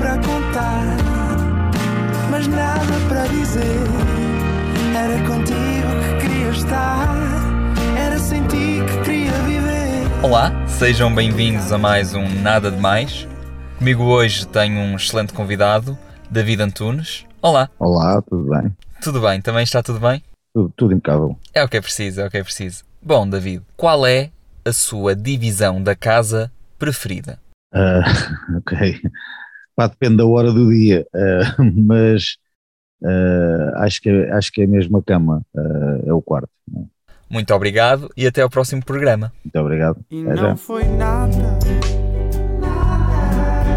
para contar, mas nada para dizer. Era contigo que queria estar, era sem ti que queria viver. Olá, sejam bem-vindos a mais um Nada de Mais. Comigo hoje tenho um excelente convidado, David Antunes. Olá, Olá, tudo bem? tudo bem? Também está tudo bem? Tudo, tudo impecável. É o que é preciso, é o que é preciso. Bom, David, qual é a sua divisão da casa preferida? Ah, ok. Pá, depende da hora do dia, ah, mas ah, acho, que, é- acho que é mesmo a cama, ah, é o quarto. né? Muito obrigado e até ao próximo programa. Muito obrigado. E Até já. não foi nada,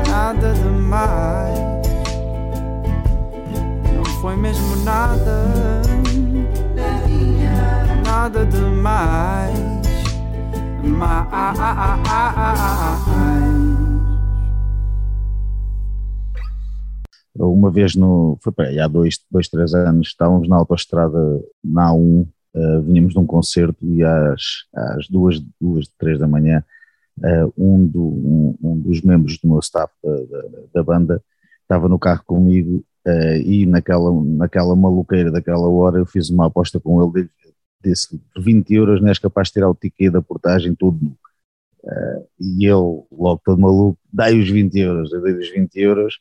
nada demais. Não foi mesmo nada, nada demais. Mais. Uma vez, no, foi para aí, há dois, dois, três anos, estávamos na autoestrada na A1, ah, vinhamos de um concerto e às, às duas, duas, três da manhã, ah, um, do, um, um dos membros do meu staff da, da, da banda estava no carro comigo ah, e naquela, naquela maluqueira daquela hora eu fiz uma aposta com ele, disse 20 euros não és capaz de tirar o ticket da portagem tudo nu. Ah, e ele, logo todo maluco, dai os 20 euros, eu dei os 20 euros,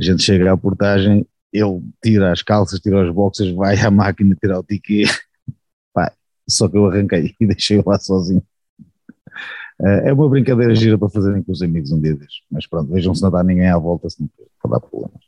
a gente chega à portagem, ele tira as calças, tira os boxers, vai à máquina tirar o ticket, Pá, só que eu arranquei e deixei-o lá sozinho. Eh, é uma brincadeira gira para fazerem com os amigos um dia destes, mas pronto, vejam se não dá ninguém à volta, se não for dar problemas.